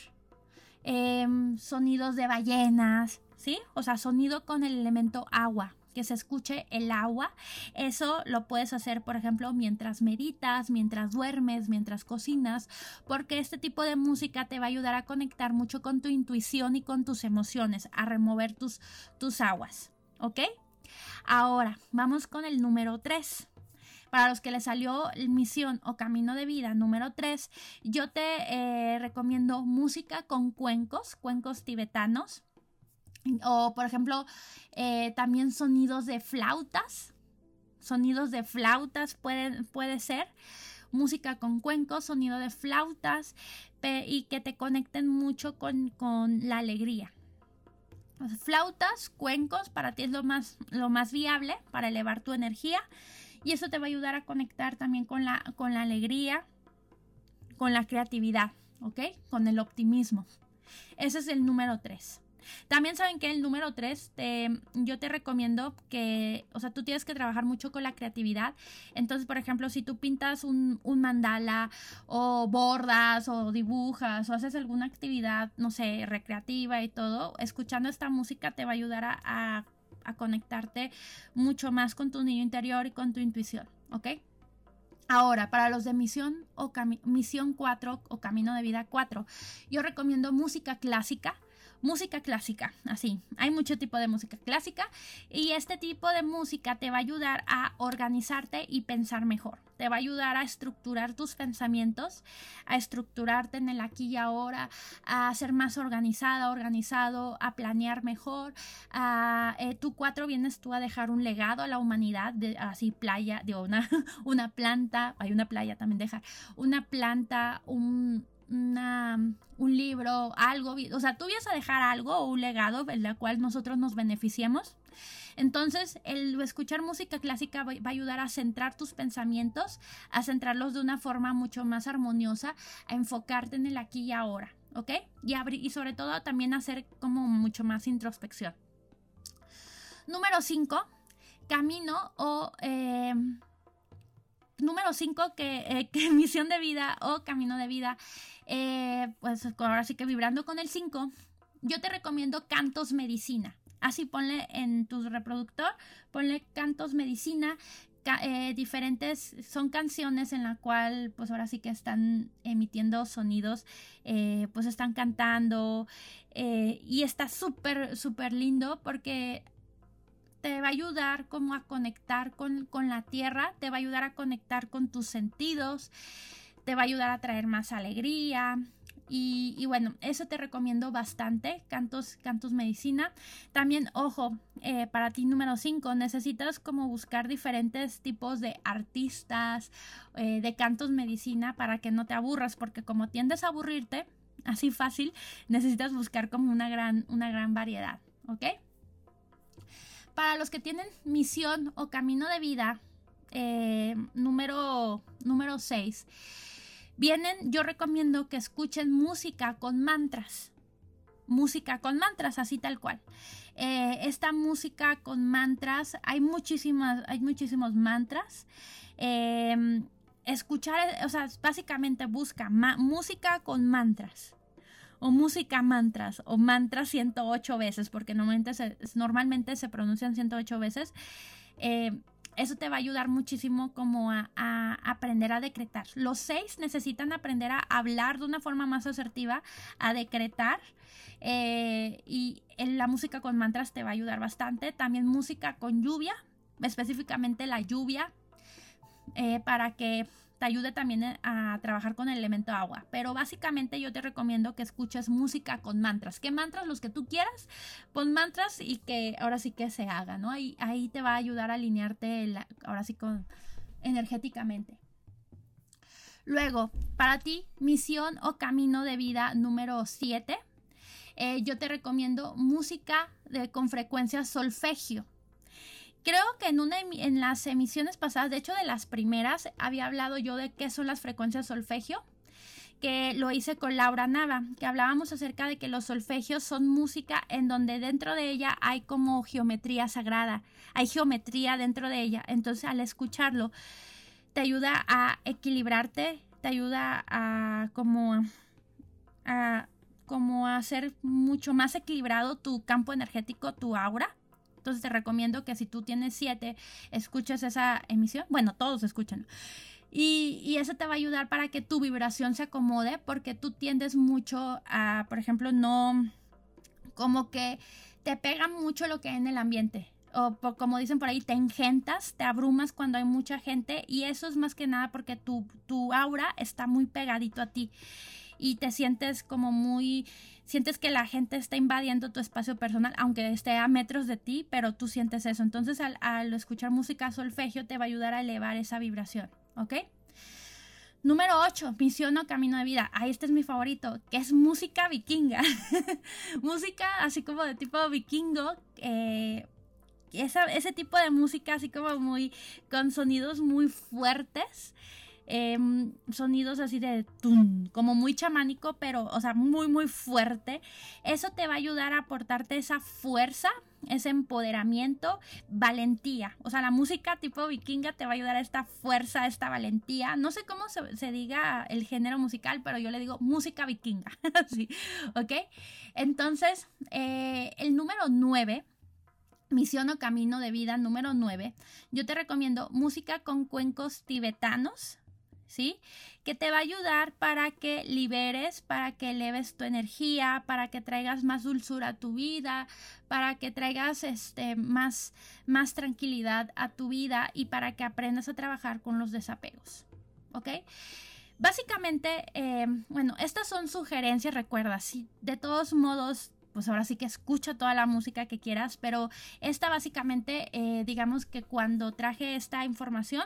em, sonidos de ballenas, ¿sí? O sea, sonido con el elemento agua que se escuche el agua. Eso lo puedes hacer, por ejemplo, mientras meditas, mientras duermes, mientras cocinas, porque este tipo de música te va a ayudar a conectar mucho con tu intuición y con tus emociones, a remover tus, tus aguas. ¿Ok? Ahora, vamos con el número 3. Para los que les salió misión o camino de vida número 3, yo te eh, recomiendo música con cuencos, cuencos tibetanos. O, por ejemplo, eh, también sonidos de flautas. Sonidos de flautas pueden, puede ser. Música con cuencos, sonido de flautas y que te conecten mucho con, la alegría. flautas, cuencos, para ti es lo más, lo más viable para elevar tu energía. Y eso te va a ayudar a conectar también con la, con la alegría, con la creatividad, ¿ok? Con el optimismo. Ese es el número 3. También saben que el número 3, yo te recomiendo que, o sea, tú tienes que trabajar mucho con la creatividad. Entonces, por ejemplo, si tú pintas un, mandala o bordas o dibujas o haces alguna actividad, no sé, recreativa y todo, escuchando esta música te va a ayudar a, conectarte mucho más con tu niño interior y con tu intuición, ¿ok? Ahora, para los de misión o misión 4 o camino de vida 4, yo recomiendo música clásica música clásica, así. Hay mucho tipo de música clásica y este tipo de música te va a ayudar a organizarte y pensar mejor. Te va a ayudar a estructurar tus pensamientos, a estructurarte en el aquí y ahora, a ser más organizada, organizado, a planear mejor. A, eh, tú cuatro vienes tú a dejar un legado a la humanidad, así playa, de una, <laughs> una planta, hay una playa también dejar, una planta, un un libro, algo, o sea, tú vienes a dejar algo o un legado en el cual nosotros nos beneficiemos. Entonces, el escuchar música clásica va, a ayudar a centrar tus pensamientos, a centrarlos de una forma mucho más armoniosa, a enfocarte en el aquí y ahora, ¿ok? Y, abrir, y sobre todo también hacer como mucho más introspección. Número 5, camino o... Eh, número 5, que, eh, <laughs> misión de vida o camino de vida, eh, pues ahora sí que vibrando con el 5, yo te recomiendo Cantos Medicina. Así ponle en tu reproductor, ponle Cantos Medicina. Eh, diferentes son canciones en la cual pues ahora sí que están emitiendo sonidos pues están cantando y está súper súper lindo porque te va a ayudar como a conectar con, la tierra, te va a ayudar a conectar con tus sentidos, te va a ayudar a traer más alegría. Y, bueno, eso te recomiendo bastante, Cantos, Cantos Medicina. También, ojo, eh, para ti número 5, necesitas como buscar diferentes tipos de artistas, eh, de Cantos Medicina, para que no te aburras, porque como tiendes a aburrirte, así fácil, necesitas buscar como una gran, una gran variedad, ¿ok? Para los que tienen misión o camino de vida, eh, número, número 6, vienen, yo recomiendo que escuchen música con mantras. Música con mantras, así tal cual. Eh, esta música con mantras, hay muchísimas, hay muchísimos mantras. Em, escuchar, o sea, básicamente busca música con mantras. O música mantras o mantras 108 veces, porque normalmente se, normalmente se pronuncian 108 veces. Eh, eso te va a ayudar muchísimo como a, aprender a decretar. Los seis necesitan aprender a hablar de una forma más asertiva, a decretar. Eh, y la música con mantras te va a ayudar bastante. También música con lluvia, específicamente la lluvia, eh, para que ayude también a trabajar con el elemento agua. Pero básicamente yo te recomiendo que escuches música con mantras. ¿Qué mantras? Los que tú quieras. Pon mantras y que ahora sí que se haga, ¿no? Ahí, ahí te va a ayudar a alinearte ahora sí con energéticamente. Luego, para ti, misión o camino de vida número 7. Eh, yo te recomiendo música de, con frecuencia solfegio. Creo que en, una, en las emisiones pasadas, de hecho de las primeras, había hablado yo de qué son las frecuencias solfegio que lo hice con Laura Nava, que hablábamos acerca de que los solfegios son música en donde dentro de ella hay como geometría sagrada, hay geometría dentro de ella, entonces al escucharlo te ayuda a equilibrarte, te ayuda a como a como hacer mucho más equilibrado tu campo energético, tu aura entonces te recomiendo que si tú tienes siete, escuches esa emisión. Bueno, todos escuchan. Y, eso te va a ayudar para que tu vibración se acomode porque tú tiendes mucho a, por ejemplo, no, como que te pega mucho lo que hay en el ambiente. O como dicen por ahí, te engentas, te abrumas cuando hay mucha gente y eso es más que nada porque tu, tu aura está muy pegadito a ti y te sientes como muy sientes que la gente está invadiendo tu espacio personal, aunque esté a metros de ti, pero tú sientes eso. Entonces, al, escuchar música solfegio, te va a ayudar a elevar esa vibración, ¿ok? Número 8, misión o camino de vida. Ahí este es mi favorito, que es música vikinga. <laughs> música así como de tipo vikingo. Eh, ese tipo de música así como muy con sonidos muy fuertes Em, sonidos así de como muy chamánico, pero, o sea, muy, muy fuerte. Eso te va a ayudar a aportarte esa fuerza, ese empoderamiento, valentía. O sea, la música tipo vikinga te va a ayudar a esta fuerza, a esta valentía. No sé cómo se, diga el género musical, pero yo le digo música vikinga. <laughs> así, ¿ok? Entonces, eh, el número 9 Misión o Camino de Vida número 9, yo te recomiendo música con cuencos tibetanos, ¿sí? Que te va a ayudar para que liberes, para que eleves tu energía, para que traigas más dulzura a tu vida, para que traigas este, más, más tranquilidad a tu vida y para que aprendas a trabajar con los desapegos, ¿ok? Básicamente, eh, bueno, estas son sugerencias, recuerda, si de todos modos pues ahora sí que escucha toda la música que quieras, pero esta básicamente, eh, digamos que cuando traje esta información,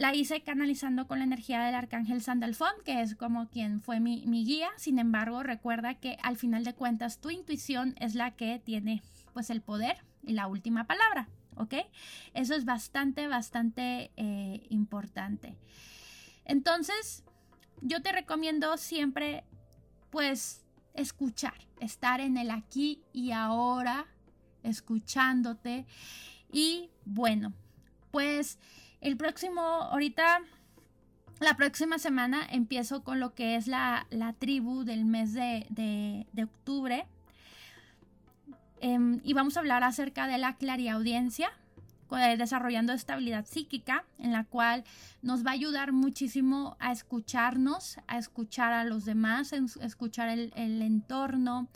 la hice canalizando con la energía del arcángel Sandalfón, que es como quien fue mi, guía. Sin embargo, recuerda que al final de cuentas tu intuición es la que tiene pues el poder y la última palabra, ¿ok? Eso es bastante, bastante eh, importante. Entonces, yo te recomiendo siempre pues escuchar, estar en el aquí y ahora, escuchándote. Y bueno, pues el próximo, ahorita, la próxima semana empiezo con lo que es la, tribu del mes de, octubre. Em, y vamos a hablar acerca de la clariaudiencia, desarrollando estabilidad psíquica, en la cual nos va a ayudar muchísimo a escucharnos, a escuchar a los demás, a escuchar el, el entorno,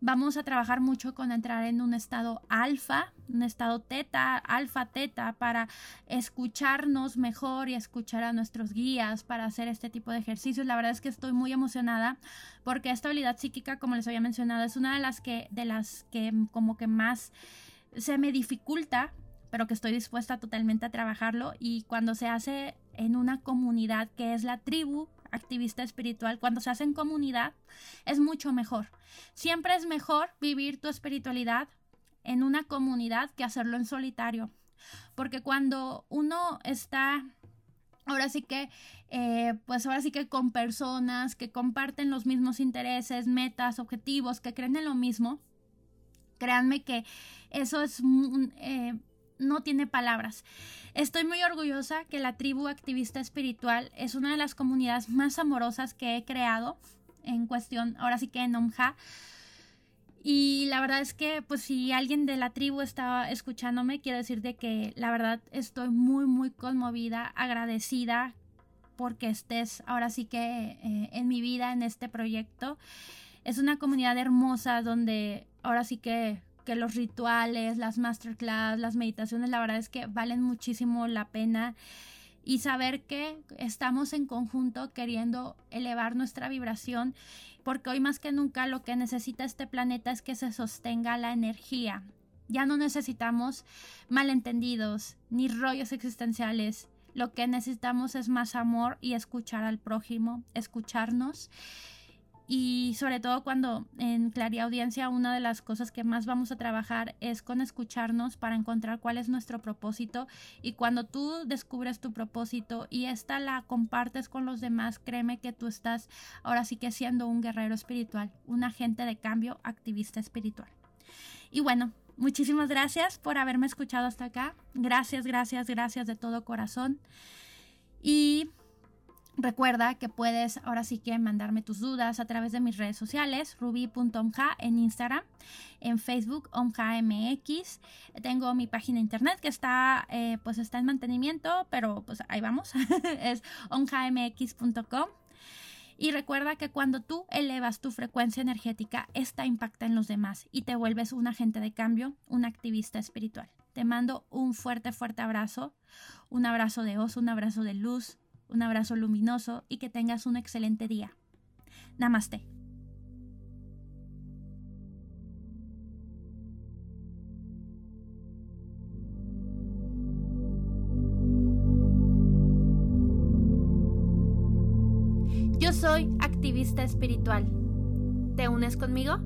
Vamos a trabajar mucho con entrar en un estado alfa, un estado teta, alfa, teta, para escucharnos mejor y escuchar a nuestros guías para hacer este tipo de ejercicios. La verdad es que estoy muy emocionada porque esta habilidad psíquica, como les había mencionado, es una de las que, de las que como que más se me dificulta pero que estoy dispuesta totalmente a trabajarlo y cuando se hace en una comunidad que es la tribu activista espiritual, cuando se hace en comunidad, es mucho mejor. Siempre es mejor vivir tu espiritualidad en una comunidad que hacerlo en solitario. Porque cuando uno está ahora sí que, eh, pues ahora sí que con personas que comparten los mismos intereses, metas, objetivos, que creen en lo mismo, créanme que eso es eh, no tiene palabras. Estoy muy orgullosa que la tribu activista espiritual es una de las comunidades más amorosas que he creado. en cuestión, ahora sí que en Omja. Y la verdad es que, pues si alguien de la tribu estaba escuchándome, quiero decirte que la verdad estoy muy, muy conmovida, agradecida porque estés ahora sí que eh, en mi vida, en este proyecto. Es una comunidad hermosa donde ahora sí que, que los rituales, las masterclass, las meditaciones, la verdad es que valen muchísimo la pena y saber que estamos en conjunto queriendo elevar nuestra vibración, porque hoy más que nunca lo que necesita este planeta es que se sostenga la energía. Ya no necesitamos malentendidos ni rollos existenciales. Lo que necesitamos es más amor y escuchar al prójimo, escucharnos y sobre todo cuando en Audiencia una de las cosas que más vamos a trabajar es con escucharnos para encontrar cuál es nuestro propósito y cuando tú descubres tu propósito y esta la compartes con los demás, créeme que tú estás ahora sí que siendo un guerrero espiritual, un agente de cambio, activista espiritual. Y bueno, muchísimas gracias por haberme escuchado hasta acá. Gracias, gracias, gracias de todo corazón. Y Recuerda que puedes ahora sí que mandarme tus dudas a través de mis redes sociales, ruby.omja en Instagram, en Facebook omjamx. Tengo mi página internet que está eh, pues está en mantenimiento, pero pues ahí vamos, <laughs> es omjamx.com. Y recuerda que cuando tú elevas tu frecuencia energética, esta impacta en los demás y te vuelves un agente de cambio, un activista espiritual. Te mando un fuerte, fuerte abrazo, un abrazo de oso, un abrazo de luz, un abrazo luminoso y que tengas un excelente día. Namaste. Yo soy activista espiritual. ¿Te unes conmigo?